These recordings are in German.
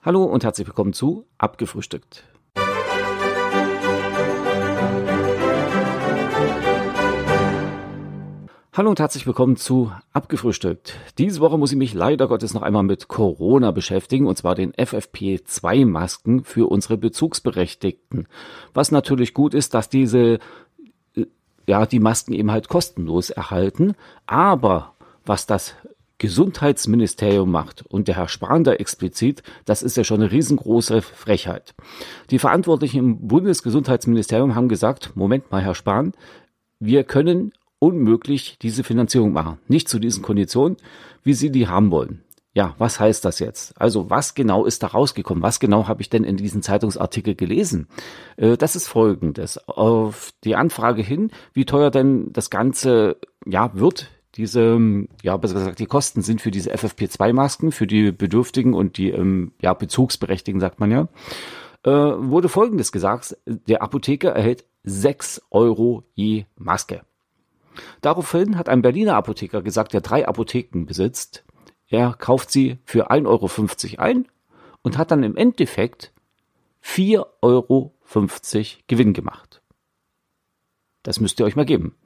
Hallo und herzlich willkommen zu Abgefrühstückt. Hallo und herzlich willkommen zu Abgefrühstückt. Diese Woche muss ich mich leider Gottes noch einmal mit Corona beschäftigen, und zwar den FFP2-Masken für unsere Bezugsberechtigten. Was natürlich gut ist, dass diese, äh, ja, die Masken eben halt kostenlos erhalten. Aber was das Gesundheitsministerium macht und der Herr Spahn da explizit, das ist ja schon eine riesengroße Frechheit. Die Verantwortlichen im Bundesgesundheitsministerium haben gesagt, Moment mal, Herr Spahn, wir können unmöglich diese Finanzierung machen. Nicht zu diesen Konditionen, wie Sie die haben wollen. Ja, was heißt das jetzt? Also was genau ist da rausgekommen? Was genau habe ich denn in diesem Zeitungsartikel gelesen? Äh, das ist folgendes. Auf die Anfrage hin, wie teuer denn das Ganze ja wird, diese, ja, besser gesagt, die Kosten sind für diese FFP2-Masken, für die Bedürftigen und die ähm, ja, Bezugsberechtigten, sagt man ja, äh, wurde Folgendes gesagt. Der Apotheker erhält 6 Euro je Maske. Daraufhin hat ein Berliner Apotheker gesagt, der drei Apotheken besitzt, er kauft sie für 1,50 Euro ein und hat dann im Endeffekt 4,50 Euro Gewinn gemacht. Das müsst ihr euch mal geben.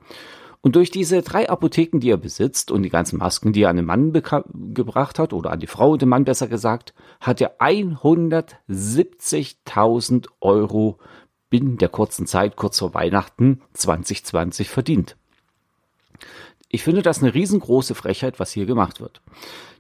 Und durch diese drei Apotheken, die er besitzt und die ganzen Masken, die er an den Mann gebracht hat, oder an die Frau und den Mann besser gesagt, hat er 170.000 Euro binnen der kurzen Zeit, kurz vor Weihnachten 2020 verdient. Ich finde das eine riesengroße Frechheit, was hier gemacht wird.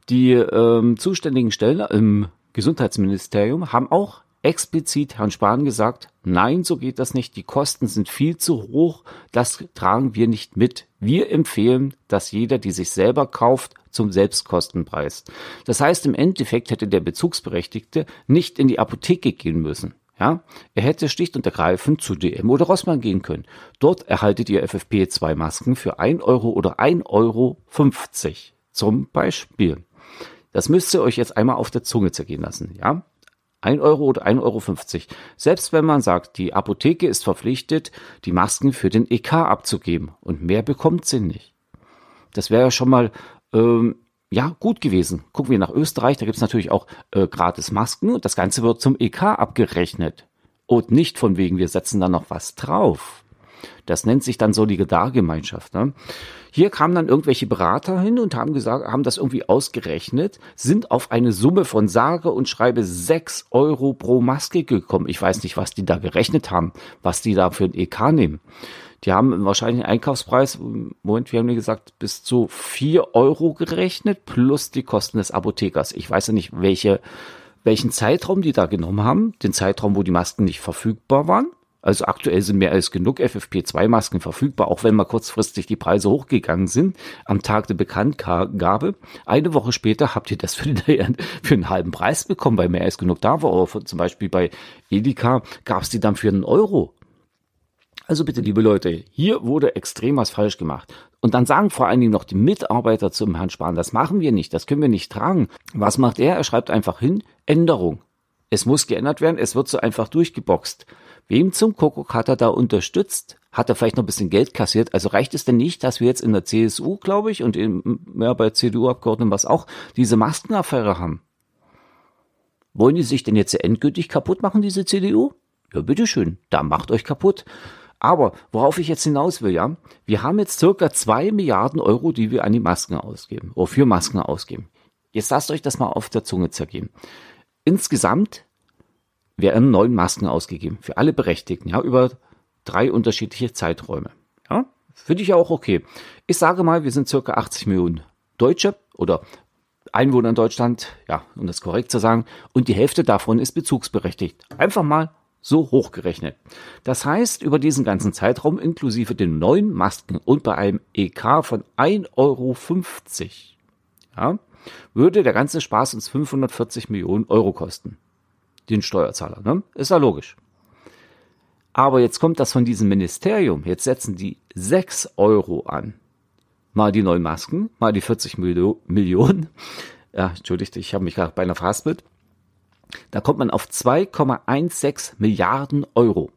Die ähm, zuständigen Stellen im Gesundheitsministerium haben auch explizit Herrn Spahn gesagt, nein, so geht das nicht, die Kosten sind viel zu hoch, das tragen wir nicht mit. Wir empfehlen, dass jeder, die sich selber kauft, zum Selbstkostenpreis. Das heißt, im Endeffekt hätte der Bezugsberechtigte nicht in die Apotheke gehen müssen. Ja, er hätte schlicht und ergreifend zu DM oder Rossmann gehen können. Dort erhaltet ihr FFP2-Masken für 1 Euro oder 1,50 Euro zum Beispiel. Das müsst ihr euch jetzt einmal auf der Zunge zergehen lassen, ja? 1 Euro oder 1,50 Euro. Selbst wenn man sagt, die Apotheke ist verpflichtet, die Masken für den EK abzugeben und mehr bekommt sie nicht. Das wäre ja schon mal ähm, ja, gut gewesen. Gucken wir nach Österreich, da gibt's natürlich auch äh, gratis Masken und das Ganze wird zum EK abgerechnet. Und nicht von wegen, wir setzen da noch was drauf. Das nennt sich dann Solidargemeinschaft. Ne? Hier kamen dann irgendwelche Berater hin und haben gesagt, haben das irgendwie ausgerechnet, sind auf eine Summe von sage und schreibe sechs Euro pro Maske gekommen. Ich weiß nicht, was die da gerechnet haben, was die da für ein EK nehmen. Die haben wahrscheinlich einen Einkaufspreis, Moment, wir haben gesagt, bis zu vier Euro gerechnet, plus die Kosten des Apothekers. Ich weiß ja nicht, welche, welchen Zeitraum die da genommen haben. Den Zeitraum, wo die Masken nicht verfügbar waren. Also aktuell sind mehr als genug FFP2-Masken verfügbar, auch wenn mal kurzfristig die Preise hochgegangen sind am Tag der Bekanntgabe. Eine Woche später habt ihr das für, den, für einen halben Preis bekommen, weil mehr als genug da war. Oder zum Beispiel bei Edeka gab es die dann für einen Euro. Also bitte, liebe Leute, hier wurde extrem was falsch gemacht. Und dann sagen vor allen Dingen noch die Mitarbeiter zum Herrn Spahn, das machen wir nicht, das können wir nicht tragen. Was macht er? Er schreibt einfach hin, Änderung. Es muss geändert werden, es wird so einfach durchgeboxt. Wem zum Kuckuck hat er da unterstützt? Hat er vielleicht noch ein bisschen Geld kassiert? Also reicht es denn nicht, dass wir jetzt in der CSU, glaube ich, und in, ja, bei CDU-Abgeordneten was auch, diese Maskenaffäre haben? Wollen die sich denn jetzt endgültig kaputt machen, diese CDU? Ja, bitteschön, da macht euch kaputt. Aber worauf ich jetzt hinaus will, ja, wir haben jetzt circa zwei Milliarden Euro, die wir an die Masken ausgeben, oder für Masken ausgeben. Jetzt lasst euch das mal auf der Zunge zergehen. Insgesamt werden neun Masken ausgegeben, für alle Berechtigten, ja, über drei unterschiedliche Zeiträume. Ja, finde ich ja auch okay. Ich sage mal, wir sind circa 80 Millionen Deutsche oder Einwohner in Deutschland, ja, um das korrekt zu sagen, und die Hälfte davon ist bezugsberechtigt. Einfach mal so hochgerechnet. Das heißt, über diesen ganzen Zeitraum inklusive den neuen Masken und bei einem EK von 1,50 Euro, ja, würde der ganze Spaß uns 540 Millionen Euro kosten. Den Steuerzahler, ne? Ist ja logisch. Aber jetzt kommt das von diesem Ministerium. Jetzt setzen die 6 Euro an. Mal die neuen Masken, mal die 40 Millionen. Ja, entschuldigt, ich habe mich gerade beinahe verhaspelt. Da kommt man auf 2,16 Milliarden Euro.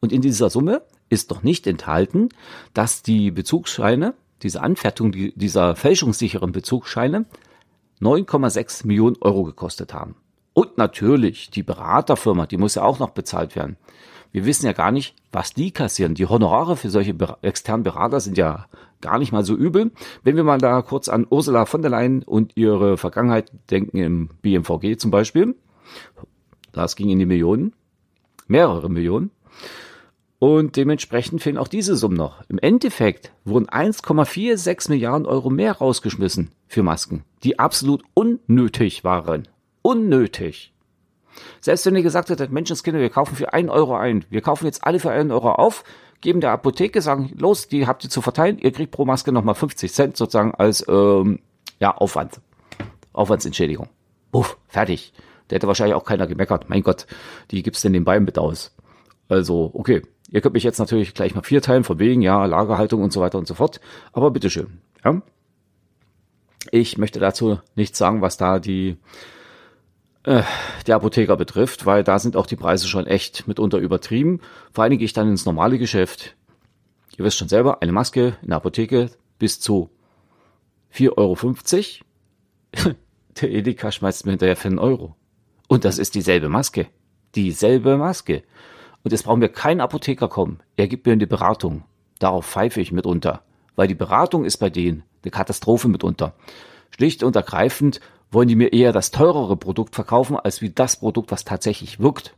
Und in dieser Summe ist noch nicht enthalten, dass die Bezugsscheine, diese Anfertigung dieser fälschungssicheren Bezugsscheine 9,6 Millionen Euro gekostet haben. Und natürlich die Beraterfirma, die muss ja auch noch bezahlt werden. Wir wissen ja gar nicht, was die kassieren. Die Honorare für solche externen Berater sind ja gar nicht mal so übel. Wenn wir mal da kurz an Ursula von der Leyen und ihre Vergangenheit denken im BMVG zum Beispiel. Das ging in die Millionen, mehrere Millionen. Und dementsprechend fehlen auch diese Summen noch. Im Endeffekt wurden 1,46 Milliarden Euro mehr rausgeschmissen für Masken, die absolut unnötig waren. Unnötig. Selbst wenn ihr gesagt hättet, Menschenskinder, wir kaufen für einen Euro ein. Wir kaufen jetzt alle für einen Euro auf, geben der Apotheke, sagen, los, die habt ihr zu verteilen, ihr kriegt pro Maske nochmal 50 Cent sozusagen als ähm, ja, Aufwand. Aufwandsentschädigung. Uff, fertig. Der hätte wahrscheinlich auch keiner gemeckert. Mein Gott, die gibt's denn den Beinen mit aus. Also, okay. Ihr könnt mich jetzt natürlich gleich mal vier teilen, von wegen, ja, Lagerhaltung und so weiter und so fort. Aber bitteschön. Ja. Ich möchte dazu nichts sagen, was da die, äh, die Apotheker betrifft, weil da sind auch die Preise schon echt mitunter übertrieben. Vor Dingen gehe ich dann ins normale Geschäft. Ihr wisst schon selber, eine Maske in der Apotheke bis zu 4,50 Euro. der Edeka schmeißt mir hinterher für einen Euro. Und das ist dieselbe Maske. Dieselbe Maske. Und jetzt brauchen wir keinen Apotheker kommen. Er gibt mir eine Beratung. Darauf pfeife ich mitunter. Weil die Beratung ist bei denen eine Katastrophe mitunter. Schlicht und ergreifend wollen die mir eher das teurere Produkt verkaufen, als wie das Produkt, was tatsächlich wirkt.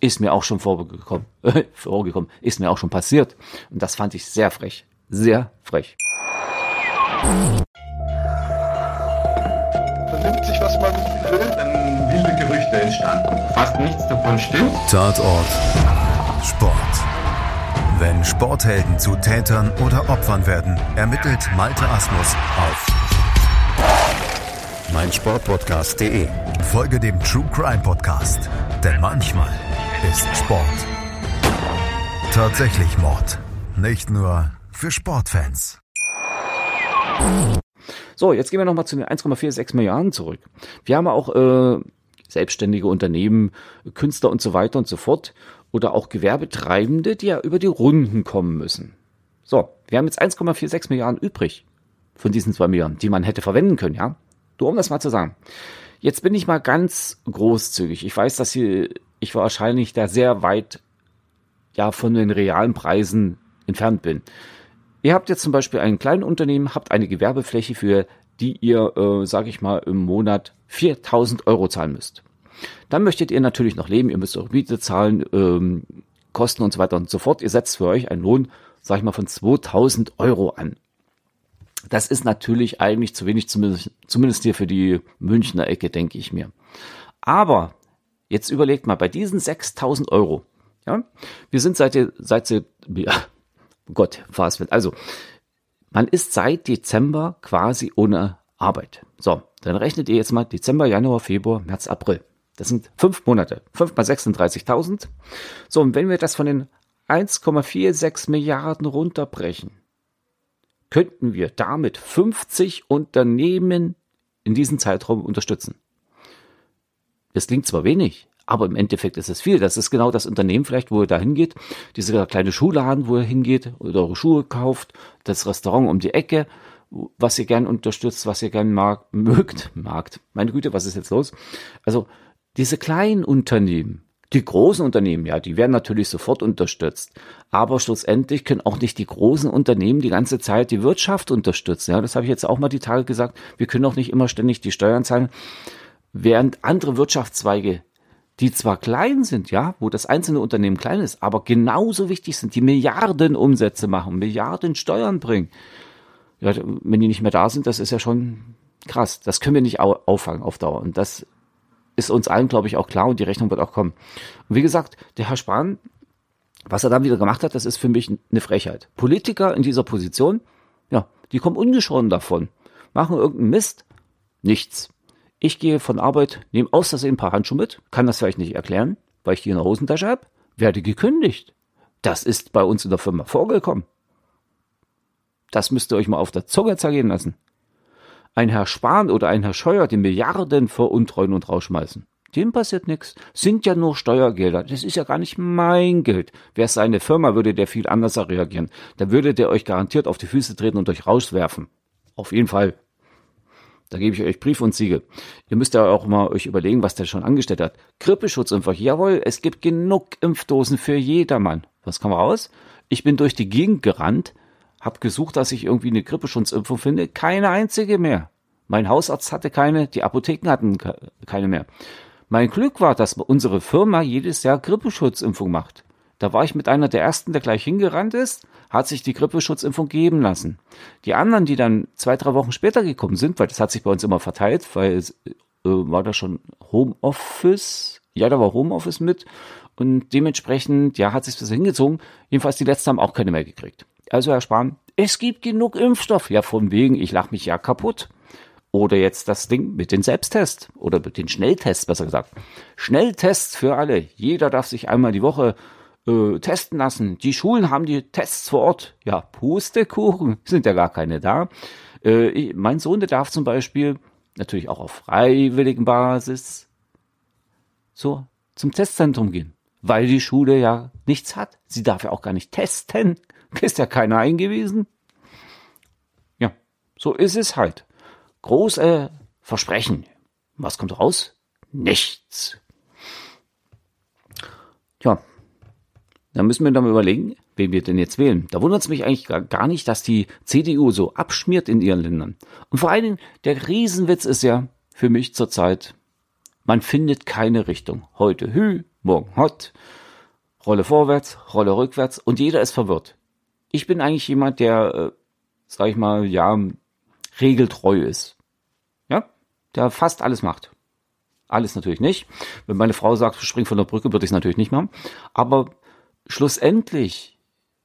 Ist mir auch schon vorgekommen. vorgekommen. Ist mir auch schon passiert. Und das fand ich sehr frech. Sehr frech. Vernimmt sich, was man will, dann wilde Gerüchte entstanden. Fast nichts davon stimmt. Tatort Sport. Wenn Sporthelden zu Tätern oder Opfern werden, ermittelt Malte Asmus auf meinsportpodcast.de. Folge dem True Crime Podcast, denn manchmal ist Sport tatsächlich Mord. Nicht nur für Sportfans. So, jetzt gehen wir nochmal zu den 1,46 Milliarden zurück. Wir haben auch äh, selbstständige Unternehmen, Künstler und so weiter und so fort oder auch Gewerbetreibende, die ja über die Runden kommen müssen. So, wir haben jetzt 1,46 Milliarden übrig von diesen 2 Milliarden, die man hätte verwenden können, ja? Nur um das mal zu sagen. Jetzt bin ich mal ganz großzügig. Ich weiß, dass hier, ich wahrscheinlich da sehr weit ja von den realen Preisen entfernt bin. Ihr habt jetzt zum Beispiel ein kleines Unternehmen, habt eine Gewerbefläche, für die ihr, äh, sage ich mal, im Monat 4000 Euro zahlen müsst. Dann möchtet ihr natürlich noch leben, ihr müsst auch Miete zahlen, ähm, Kosten und so weiter und so fort. Ihr setzt für euch einen Lohn, sag ich mal, von 2000 Euro an. Das ist natürlich eigentlich zu wenig, zumindest, zumindest hier für die Münchner Ecke, denke ich mir. Aber jetzt überlegt mal, bei diesen 6000 Euro, ja, wir sind seit, seit, ja, Gott, war es mit. Also, man ist seit Dezember quasi ohne Arbeit. So, dann rechnet ihr jetzt mal Dezember, Januar, Februar, März, April. Das sind fünf Monate. Fünf mal 36.000. So, und wenn wir das von den 1,46 Milliarden runterbrechen, könnten wir damit 50 Unternehmen in diesem Zeitraum unterstützen. Das klingt zwar wenig, aber im Endeffekt ist es viel. Das ist genau das Unternehmen vielleicht, wo er da hingeht, dieser kleine Schuhladen, wo er hingeht oder eure Schuhe kauft, das Restaurant um die Ecke, was ihr gern unterstützt, was ihr gern mag, mögt, magt. Meine Güte, was ist jetzt los? Also diese kleinen Unternehmen, die großen Unternehmen, ja, die werden natürlich sofort unterstützt. Aber schlussendlich können auch nicht die großen Unternehmen die ganze Zeit die Wirtschaft unterstützen. Ja, das habe ich jetzt auch mal die Tage gesagt. Wir können auch nicht immer ständig die Steuern zahlen, während andere Wirtschaftszweige, die zwar klein sind, ja, wo das einzelne Unternehmen klein ist, aber genauso wichtig sind, die Milliarden Umsätze machen, Milliarden Steuern bringen. Ja, wenn die nicht mehr da sind, das ist ja schon krass. Das können wir nicht auffangen auf Dauer. Und das ist uns allen, glaube ich, auch klar und die Rechnung wird auch kommen. Und wie gesagt, der Herr Spahn, was er dann wieder gemacht hat, das ist für mich eine Frechheit. Politiker in dieser Position, ja, die kommen ungeschoren davon, machen irgendeinen Mist, nichts. Ich gehe von Arbeit, nehme aus Versehen ein paar Handschuhe mit, kann das vielleicht nicht erklären, weil ich die in der Hosentasche habe, werde gekündigt. Das ist bei uns in der Firma vorgekommen. Das müsst ihr euch mal auf der Zunge zergehen lassen ein Herr Spahn oder ein Herr Scheuer die Milliarden veruntreuen und rausschmeißen. Dem passiert nichts. Sind ja nur Steuergelder. Das ist ja gar nicht mein Geld. Wäre seine Firma, würde der viel anders reagieren. Da würde der euch garantiert auf die Füße treten und euch rauswerfen. Auf jeden Fall. Da gebe ich euch Brief und Siegel. Ihr müsst ja auch mal euch überlegen, was der schon angestellt hat. Grippeschutzimpfer. Jawohl, es gibt genug Impfdosen für jedermann. Was kam raus? Ich bin durch die Gegend gerannt, hab gesucht, dass ich irgendwie eine Grippeschutzimpfung finde. Keine einzige mehr. Mein Hausarzt hatte keine, die Apotheken hatten keine mehr. Mein Glück war, dass unsere Firma jedes Jahr Grippeschutzimpfung macht. Da war ich mit einer der ersten, der gleich hingerannt ist, hat sich die Grippeschutzimpfung geben lassen. Die anderen, die dann zwei, drei Wochen später gekommen sind, weil das hat sich bei uns immer verteilt, weil äh, war da schon Homeoffice, ja, da war Homeoffice mit und dementsprechend, ja, hat sich das hingezogen. Jedenfalls die letzten haben auch keine mehr gekriegt. Also Herr Spahn, es gibt genug Impfstoff. Ja, von wegen, ich lach mich ja kaputt. Oder jetzt das Ding mit den Selbsttests oder mit den Schnelltests, besser gesagt. Schnelltests für alle. Jeder darf sich einmal die Woche äh, testen lassen. Die Schulen haben die Tests vor Ort. Ja, Pustekuchen, sind ja gar keine da. Äh, ich, mein Sohn, der darf zum Beispiel, natürlich auch auf freiwilligen Basis, so zum Testzentrum gehen. Weil die Schule ja nichts hat. Sie darf ja auch gar nicht testen. Ist ja keiner eingewiesen. Ja, so ist es halt große Versprechen. Was kommt raus? Nichts. Ja, dann müssen wir dann überlegen, wen wir denn jetzt wählen. Da wundert es mich eigentlich gar nicht, dass die CDU so abschmiert in ihren Ländern. Und vor allen Dingen, der Riesenwitz ist ja für mich zurzeit, man findet keine Richtung. Heute Hü, morgen Hot, Rolle vorwärts, Rolle rückwärts und jeder ist verwirrt. Ich bin eigentlich jemand, der, äh, sag ich mal, ja, regeltreu ist. Ja, der fast alles macht. Alles natürlich nicht. Wenn meine Frau sagt, spring von der Brücke, würde ich es natürlich nicht machen. Aber schlussendlich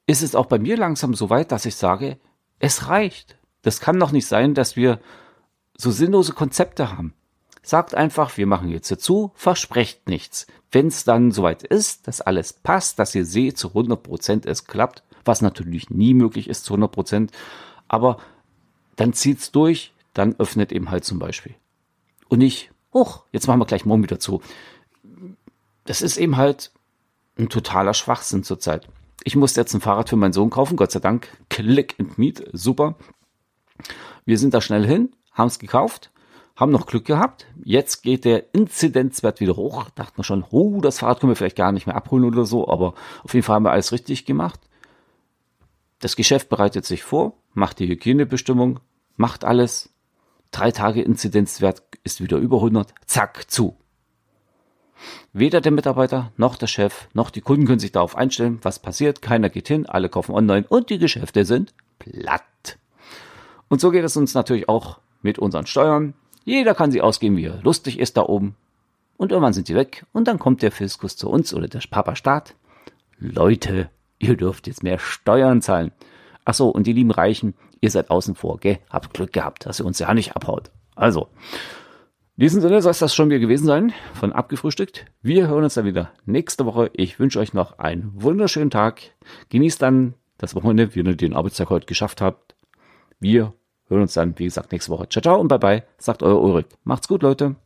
ist es auch bei mir langsam so weit, dass ich sage, es reicht. Das kann doch nicht sein, dass wir so sinnlose Konzepte haben. Sagt einfach, wir machen jetzt dazu, versprecht nichts. Wenn es dann soweit ist, dass alles passt, dass ihr seht, zu 100 Prozent es klappt, was natürlich nie möglich ist zu 100 Prozent, aber dann zieht's durch, dann öffnet eben halt zum Beispiel. Und nicht, hoch, jetzt machen wir gleich morgen wieder zu. Das ist eben halt ein totaler Schwachsinn zurzeit. Ich musste jetzt ein Fahrrad für meinen Sohn kaufen, Gott sei Dank. Click and Meet, super. Wir sind da schnell hin, haben es gekauft, haben noch Glück gehabt. Jetzt geht der Inzidenzwert wieder hoch. Dachten wir schon, oh, das Fahrrad können wir vielleicht gar nicht mehr abholen oder so, aber auf jeden Fall haben wir alles richtig gemacht. Das Geschäft bereitet sich vor, macht die Hygienebestimmung, macht alles. Drei Tage Inzidenzwert ist wieder über 100. Zack, zu. Weder der Mitarbeiter noch der Chef noch die Kunden können sich darauf einstellen, was passiert. Keiner geht hin, alle kaufen online und die Geschäfte sind platt. Und so geht es uns natürlich auch mit unseren Steuern. Jeder kann sie ausgeben, wie er lustig ist da oben. Und irgendwann sind sie weg und dann kommt der Fiskus zu uns oder der Papa Staat. Leute, ihr dürft jetzt mehr Steuern zahlen. Ach so, und die lieben Reichen, ihr seid außen vor, gell? Habt Glück gehabt, dass ihr uns ja nicht abhaut. Also, in diesem Sinne soll es das schon wieder gewesen sein, von abgefrühstückt. Wir hören uns dann wieder nächste Woche. Ich wünsche euch noch einen wunderschönen Tag. Genießt dann das Wochenende, wie ihr den Arbeitstag heute geschafft habt. Wir hören uns dann, wie gesagt, nächste Woche. Ciao, ciao und bye bye, sagt euer Ulrich. Macht's gut, Leute.